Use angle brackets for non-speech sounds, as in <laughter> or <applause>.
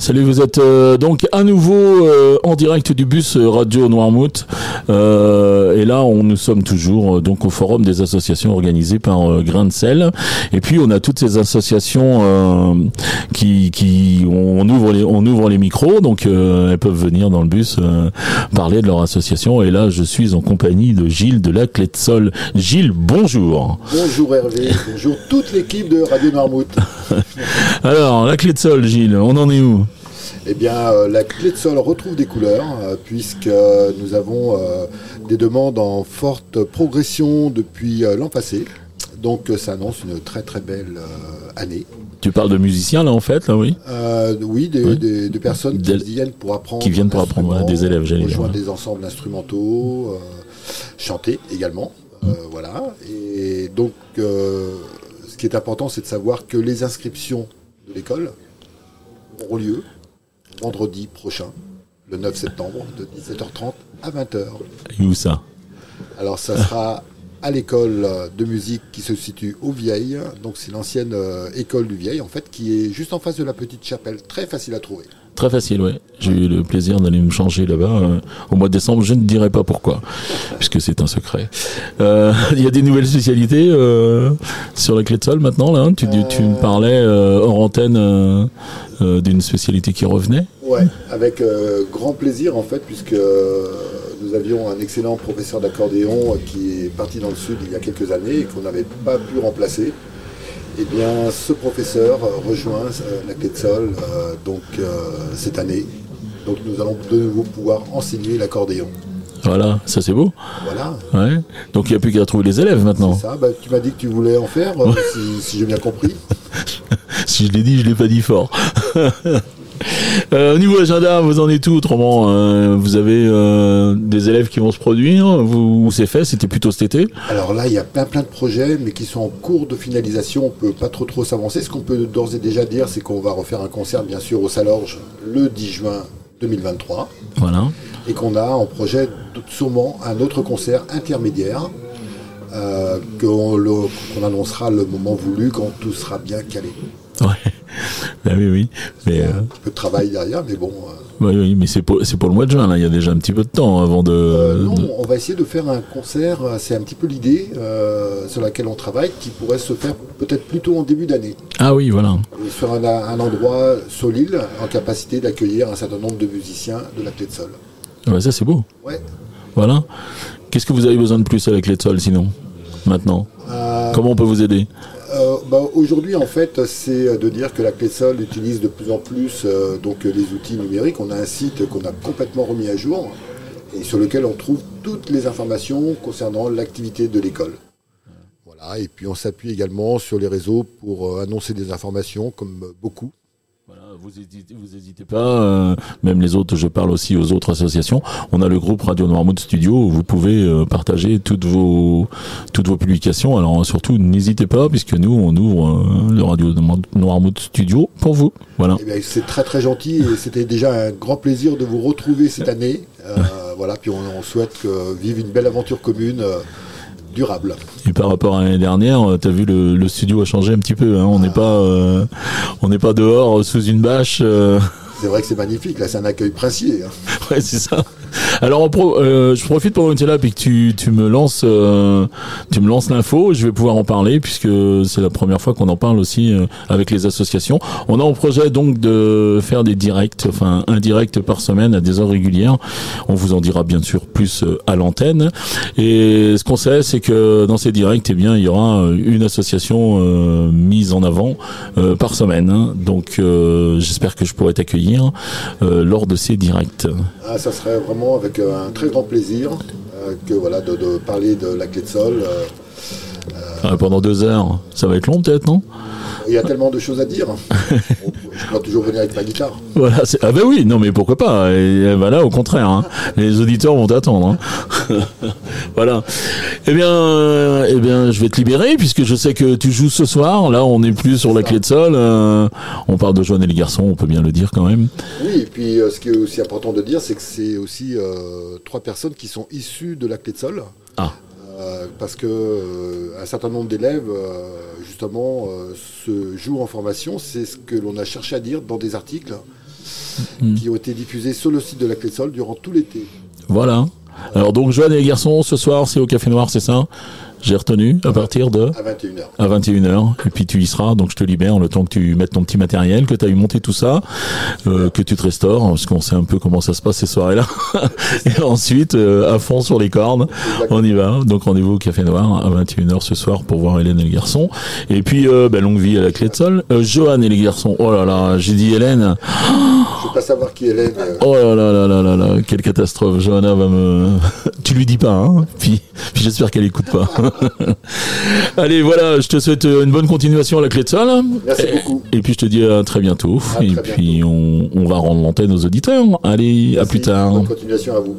Salut, vous êtes euh, donc à nouveau euh, en direct du bus euh, Radio Noirmouth. et là, on nous sommes toujours donc au forum des associations organisées par Grain de sel. Et puis, on a toutes ces associations qui, qui on ouvre les on ouvre les micros, donc elles peuvent venir dans le bus parler de leur association. Et là, je suis en compagnie de Gilles de la Clé de Sol. Gilles, bonjour. Bonjour Hervé. bonjour toute l'équipe de Radio Noirmouth. <laughs> Alors, la Clé de Sol, Gilles, on en est où? Eh bien, euh, la clé de sol retrouve des couleurs, euh, puisque nous avons euh, des demandes en forte progression depuis l'an passé. Donc, ça annonce une très très belle année. Tu parles de musiciens là en fait, là oui? Oui, des, personnes qui viennent pour apprendre. Qui viennent pour apprendre, des élèves, j'allais dire. Rejoindre des ensembles instrumentaux, chanter également. Mmh. voilà. Et donc, ce qui est important, c'est de savoir que les inscriptions de l'école auront lieu vendredi prochain, le 9 septembre, de 17h30 à 20h. Et où ça? Alors ça sera à l'école de musique qui se situe au Vieil. Donc c'est l'ancienne euh, école du Vieil en fait qui est juste en face de la petite chapelle. Très facile à trouver. Très facile, oui. J'ai eu le plaisir d'aller me changer là-bas euh, au mois de décembre. Je ne dirai pas pourquoi, puisque c'est un secret. Euh, <laughs> il y a des nouvelles spécialités sur la clé de sol maintenant. Là, tu, tu me parlais hors antenne d'une spécialité qui revenait. Ouais, avec grand plaisir en fait, puisque nous avions un excellent professeur d'accordéon qui est parti dans le sud il y a quelques années et qu'on n'avait pas pu remplacer. Eh bien, ce professeur rejoint euh, la sol euh, donc, euh, cette année. Donc nous allons de nouveau pouvoir enseigner l'accordéon. Voilà, ça c'est beau. Voilà. Ouais. Donc il n'y a plus qu'à trouver les élèves maintenant. ça, bah, tu m'as dit que tu voulais en faire, si, si j'ai bien compris. <laughs> si je l'ai dit, je ne l'ai pas dit fort. <laughs> <laughs> Euh, au niveau agenda, vous en êtes tout autrement euh, Vous avez euh, des élèves qui vont se produire vous, c'est fait C'était plutôt cet été? Alors là, il y a plein plein de projets, mais qui sont en cours de finalisation. On peut pas trop trop s'avancer. Ce qu'on peut d'ores et déjà dire, c'est qu'on va refaire un concert, bien sûr, au Salorge le 10 juin 2023. Voilà. Et qu'on a en projet sûrement un autre concert intermédiaire qu'on annoncera le moment voulu quand tout sera bien calé. Ben oui, oui. Mais, un euh, peu de travail derrière, mais bon. Euh. Oui, oui, mais c'est pour, pour le mois de juin, là. Il y a déjà un petit peu de temps avant de. Euh, non, on va essayer de faire un concert. C'est un petit peu l'idée sur laquelle on travaille, qui pourrait se faire peut-être plutôt en début d'année. Ah oui, voilà. sur un, endroit sur l'île, en capacité d'accueillir un certain nombre de musiciens de la clé de sol. Ouais, ça, c'est beau. Ouais. Voilà. Qu'est-ce que vous avez besoin de plus la clé de sol, sinon Maintenant? Comment on peut vous aider euh, bah, aujourd'hui, en fait, c'est de dire que la clé sol utilise de plus en plus euh, donc, les outils numériques. On a un site qu'on a complètement remis à jour et sur lequel on trouve toutes les informations concernant l'activité de l'école. Voilà, et puis on s'appuie également sur les réseaux pour euh, annoncer des informations, comme beaucoup vous hésitez, vous hésitez pas, euh, même les autres, je parle aussi aux autres associations. On a le groupe Radio Noirmouth Studio où vous pouvez euh, partager toutes vos toutes vos publications. Alors surtout, n'hésitez pas puisque nous on ouvre euh, le Radio Noirmouth Studio pour vous. Voilà. Eh c'est très très gentil et c'était déjà un grand plaisir de vous retrouver cette année. <laughs> voilà, puis on, souhaite que vive une belle aventure commune durable. Et par rapport à l'année dernière, euh, tu as vu le, studio a changé un petit peu. Hein. On n'est pas, euh, on n'est pas dehors sous une bâche. Euh. C'est vrai que c'est magnifique. Là, c'est un accueil princier. Hein. <laughs> Ouais, c'est ça. Alors, euh, je profite pour tu là puis que tu, tu me lances, euh, tu me lances l'info. Je vais pouvoir en parler puisque c'est la première fois qu'on en parle aussi euh, avec les associations. On a en projet donc de faire des directs, enfin un direct par semaine à des heures régulières. On vous en dira bien sûr plus à l'antenne. Et ce qu'on sait, c'est que dans ces directs, eh bien, il y aura une association mise en avant par semaine. Hein. Donc, j'espère que je pourrai t'accueillir lors de ces directs. Ah, ça serait vraiment euh, un très grand plaisir euh, que voilà de, parler de la clé de sol. Euh, ah, pendant deux heures, ça va être long peut-être, non? Il y a tellement de choses à dire. <laughs> je dois toujours venir avec ma guitare. Voilà, ah ben oui, non mais pourquoi pas. Et, voilà, au contraire, hein. les auditeurs vont attendre. Hein. <laughs> voilà. Eh bien, eh bien, je vais te libérer puisque je sais que tu joues ce soir. Là, on n'est plus sur la clé de sol. Euh, on parle de Joanne et les garçons, on peut bien le dire quand même. Oui, et puis euh, ce qui est aussi important de dire, c'est que c'est aussi euh, trois personnes qui sont issues de la clé de sol. Ah. Parce que un certain nombre d'élèves justement se jouent en formation, c'est ce que l'on a cherché à dire dans des articles mm. qui ont été diffusés sur le site de la Clé de Sol durant tout l'été. Voilà. Alors donc Joanne et les garçons, ce soir c'est au Café Noir, c'est ça? J'ai retenu à partir de à 21h. À 21h et puis tu y seras donc je te libère le temps que tu mettes ton petit matériel, que tu as eu monté tout ça, euh, que tu te restaures parce qu'on sait un peu comment ça se passe ces soirées-là. <laughs> et ensuite euh, à fond sur les cordes, on y va. Donc rendez-vous au Café Noir à 21h ce soir pour voir Hélène et les garçons. Et puis euh, ben, longue vie à la clé de sol. Euh, Johan et les garçons. Oh là là, j'ai dit Hélène. Je veux pas savoir qui est Hélène. Oh là là là là là là, quelle catastrophe. Johanna va me lui dis pas hein. Puis, puis j'espère qu'elle écoute pas. <laughs> Allez, voilà, je te souhaite une bonne continuation à la clé de salle. Merci beaucoup. Et puis je te dis à très bientôt. et puis On, on, va rendre l'antenne aux auditeurs. Allez, à plus tard. Bonne continuation à vous.